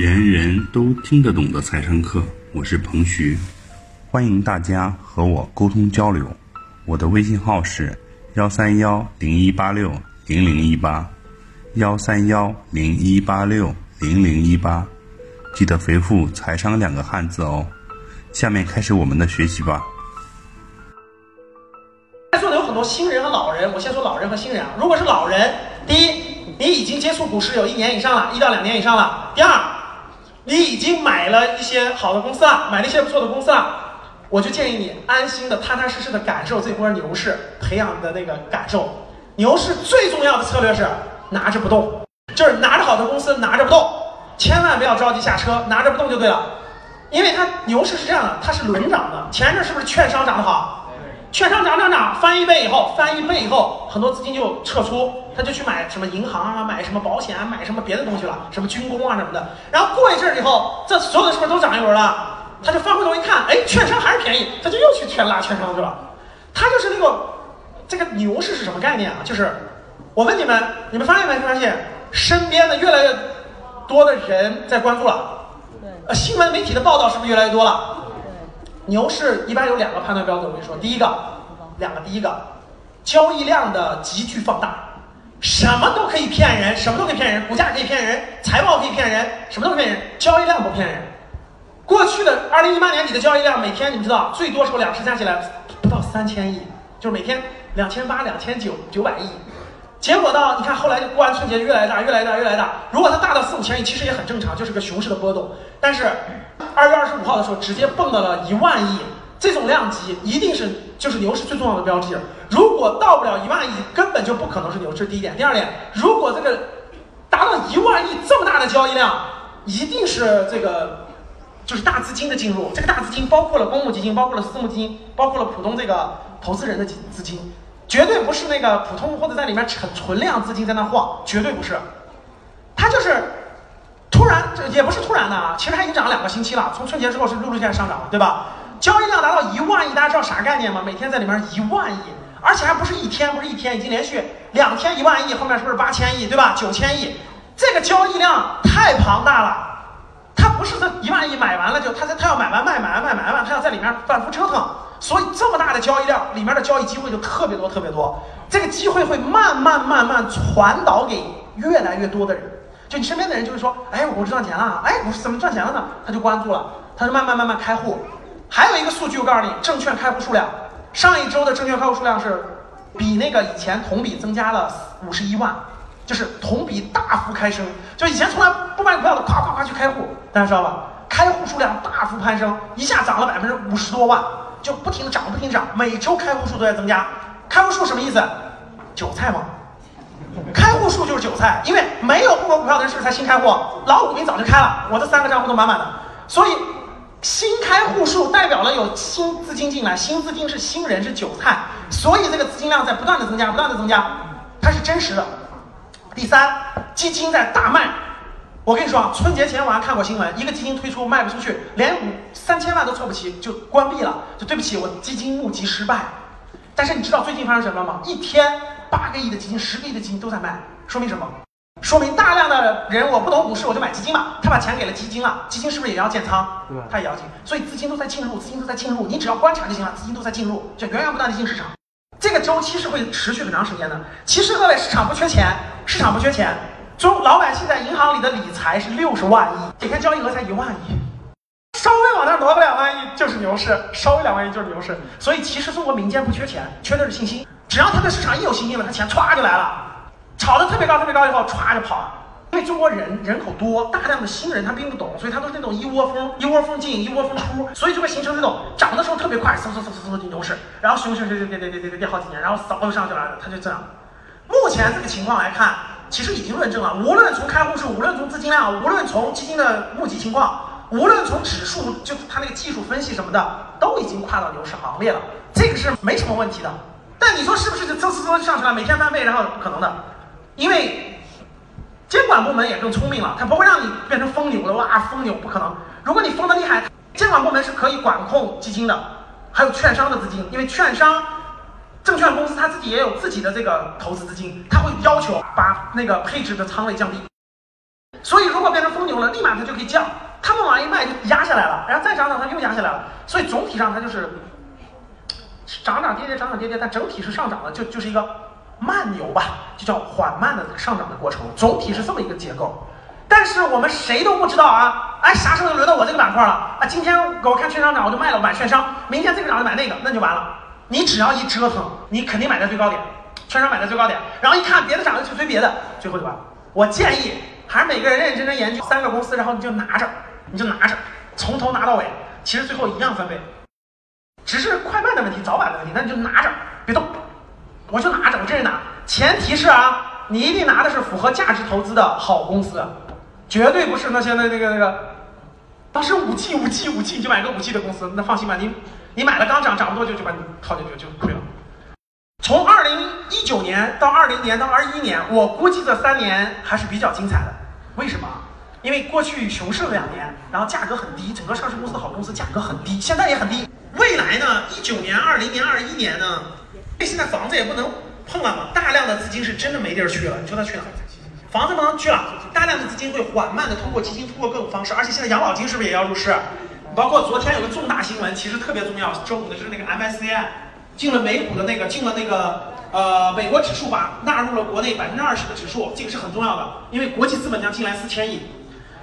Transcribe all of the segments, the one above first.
人人都听得懂的财商课，我是彭徐，欢迎大家和我沟通交流。我的微信号是幺三幺零一八六零零一八，幺三幺零一八六零零一八，记得回复“财商”两个汉字哦。下面开始我们的学习吧。在座的有很多新人和老人，我先说老人和新人啊。如果是老人，第一，你已经接触股市有一年以上了，一到两年以上了；第二，你已经买了一些好的公司了，买了一些不错的公司了，我就建议你安心的、踏踏实实的感受这波牛市培养的那个感受。牛市最重要的策略是拿着不动，就是拿着好的公司拿着不动，千万不要着急下车，拿着不动就对了。因为它牛市是这样的，它是轮涨的。前阵是不是券商涨得好？券商涨涨涨，翻一倍以后，翻一倍以后，很多资金就撤出，他就去买什么银行啊，买什么保险啊，买什么别的东西了，什么军工啊什么的。然后过一阵儿以后，这所有的是不是都涨一轮了？他就翻回头一看，哎，券商还是便宜，他就又去全拉券商去了。他就是那个这个牛市是什么概念啊？就是我问你们，你们发现没发现，身边的越来越多的人在关注了？呃，新闻媒体的报道是不是越来越多了？牛市一般有两个判断标准，我跟你说，第一个，两个，第一个，交易量的急剧放大，什么都可以骗人，什么都可以骗人，股价可以骗人，财报可以骗人，什么都可以骗人，交易量不骗人。过去的二零一八年底的交易量，每天你们知道，最多时候两市加起来不到三千亿，就是每天两千八、两千九、九百亿。结果到你看后来就过完春节越来越大，越来越大，越来越大。如果它大到四五千亿，其实也很正常，就是个熊市的波动。但是二月二十五号的时候，直接蹦到了一万亿，这种量级一定是就是牛市最重要的标志。如果到不了一万亿，根本就不可能是牛市。第一点，第二点，如果这个达到一万亿这么大的交易量，一定是这个就是大资金的进入。这个大资金包括了公募基金，包括了私募基金，包括了普通这个投资人的资资金。绝对不是那个普通或者在里面存存量资金在那晃，绝对不是，它就是突然，也不是突然的啊，其实它已经涨了两个星期了，从春节之后是陆陆续续上涨了，对吧？交易量达到一万亿，大家知道啥概念吗？每天在里面一万亿，而且还不是一天，不是一天，已经连续两天一万亿，后面是不是八千亿，对吧？九千亿，这个交易量太庞大了，它不是这一万亿买完了就，它它要买完卖，买完卖买完，它要在里面反复折腾。所以这么大的交易量，里面的交易机会就特别多，特别多。这个机会会慢慢慢慢传导给越来越多的人。就你身边的人，就会说，哎，我赚钱了，哎，我怎么赚钱了呢？他就关注了，他就慢慢慢慢开户。还有一个数据，我告诉你，证券开户数量，上一周的证券开户数量是比那个以前同比增加了五十一万，就是同比大幅开升。就以前从来不买股票的，夸夸夸去开户，大家知道吧？开户数量大幅攀升，一下涨了百分之五十多万。就不停的涨，不停涨，每周开户数都在增加。开户数什么意思？韭菜吗？开户数就是韭菜，因为没有户口股票的人是不是才新开户？老股民早就开了，我这三个账户都满满的。所以新开户数代表了有新资金进来，新资金是新人是韭菜，所以这个资金量在不断的增加，不断的增加，它是真实的。第三，基金在大卖。我跟你说啊，春节前我还看过新闻，一个基金推出卖不出去，连五三千万都凑不齐就关闭了，就对不起，我基金募集失败。但是你知道最近发生什么吗？一天八个亿的基金，十个亿的基金都在卖，说明什么？说明大量的人我不懂股市，我就买基金嘛，他把钱给了基金了，基金是不是也要建仓？对，他也要进，所以资金都在进入，资金都在进入，你只要观察就行了，资金都在进入，就源源不断的进市场。这个周期是会持续很长时间的。其实各位，市场不缺钱，市场不缺钱。中老百姓在银行里的理财是六十万亿，每天交易额才一万亿，稍微往那挪个两万亿就是牛市，稍微两万亿就是牛市。所以其实中国民间不缺钱，缺的是信心。只要他对市场一有信心了，他钱歘就来了，炒的特别高特别高以后歘就跑了。因为中国人人口多，大量的新人他并不懂，所以他都是那种一窝蜂一窝蜂进一窝蜂出，所以就会形成这种涨的时候特别快，嗖嗖嗖嗖嗖进牛市，然后熊熊熊熊跌跌跌跌跌跌好几年，然后早就上去了，他就这样。目前这个情况来看。其实已经论证了，无论从开户数，无论从资金量，无论从基金的募集情况，无论从指数，就它那个技术分析什么的，都已经跨到牛市行列了，这个是没什么问题的。但你说是不是就嗖嗖嗖上去了，每天翻倍，然后可能的，因为监管部门也更聪明了，它不会让你变成疯牛的，哇，疯牛不可能。如果你疯的厉害，监管部门是可以管控基金的，还有券商的资金，因为券商。证券公司他自己也有自己的这个投资资金，他会要求把那个配置的仓位降低。所以如果变成疯牛了，立马它就可以降，他们往一卖就压下来了，然后再涨涨它又压下来了，所以总体上它就是涨涨跌跌涨涨跌跌，但整体是上涨的，就就是一个慢牛吧，就叫缓慢的上涨的过程，总体是这么一个结构。但是我们谁都不知道啊，哎，啥时候轮到我这个板块了啊？今天我看券商涨，我就卖了，买券商；明天这个涨就买那个，那就完了。你只要一折腾，你肯定买在最高点，券商买在最高点，然后一看别的涨就去追别的，最后就完了。我建议还是每个人认认真真研究三个公司，然后你就拿着，你就拿着，从头拿到尾，其实最后一样分配，只是快慢的问题，早晚的问题，那你就拿着，别动，我就拿着，我这是拿。前提是啊，你一定拿的是符合价值投资的好公司。绝对不是那些那那个那个，当时五 G 五 G 五 G 你就买个五 G 的公司，那放心吧，你你买了刚涨涨不多就就把你套进去就亏了。从二零一九年到二零年到二一年，我估计这三年还是比较精彩的。为什么？因为过去熊市了两年，然后价格很低，整个上市公司好公司价格很低，现在也很低。未来呢？一九年、二零年、二一年呢？因为现在房子也不能碰了嘛，大量的资金是真的没地儿去了，你说他去哪儿？房子不能去了，大量的资金会缓慢的通过基金，通过各种方式，而且现在养老金是不是也要入市？包括昨天有个重大新闻，其实特别重要，周五的是那个 MSCI 进了美股的那个，进了那个呃美国指数吧，纳入了国内百分之二十的指数，这个是很重要的，因为国际资本将进来四千亿，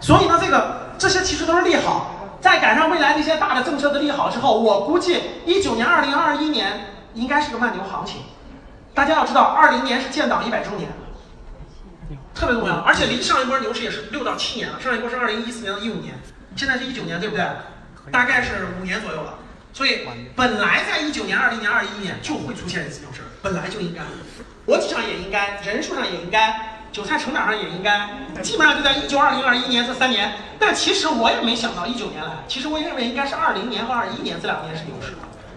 所以呢，这个这些其实都是利好。再赶上未来那些大的政策的利好之后，我估计一九年、二零二一年应该是个慢牛行情。大家要知道，二零年是建党一百周年。特别重要，而且离上一波牛市也是六到七年了。上一波是二零一四年到一五年，现在是一九年，对不对？大概是五年左右了。所以本来在一九年、二零年、二一年就会出现一次牛市，本来就应该，逻辑上也应该，人数上也应该，韭菜成长上也应该，基本上就在一九、二零、二一年这三年。但其实我也没想到一九年来，其实我认为应该是二零年和二一年这两年是牛市。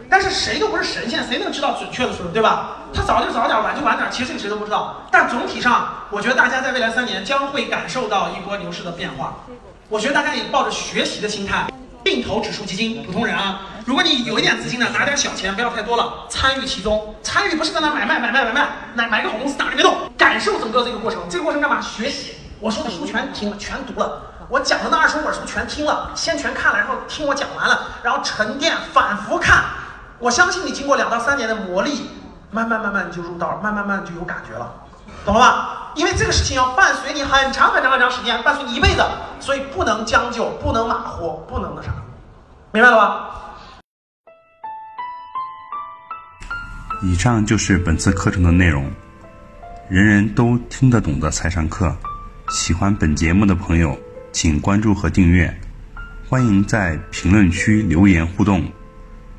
但是谁都不是神仙，谁能知道准确的时候，对吧？他早就早点，晚就晚点，其实这个谁都不知道。但总体上，我觉得大家在未来三年将会感受到一波牛市的变化。我觉得大家也抱着学习的心态，定投指数基金，普通人啊，如果你有一点资金呢，拿点小钱，不要太多了，参与其中。参与不是在那买卖买卖买卖，买买个好公司打着别动，感受整个这个过程。这个过程干嘛？学习。我说的书全听了，全读了。我讲的那二十五本书全听了，先全看了，然后听我讲完了，然后沉淀，反复看。我相信你经过两到三年的磨砺，慢慢慢慢你就入道，慢慢慢就有感觉了，懂了吧？因为这个事情要伴随你很长很长很长时间，伴随你一辈子，所以不能将就，不能马虎，不能那啥，明白了吧？以上就是本次课程的内容，人人都听得懂的财商课。喜欢本节目的朋友，请关注和订阅，欢迎在评论区留言互动。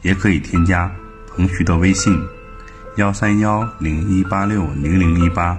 也可以添加彭徐的微信：幺三幺零一八六零零一八，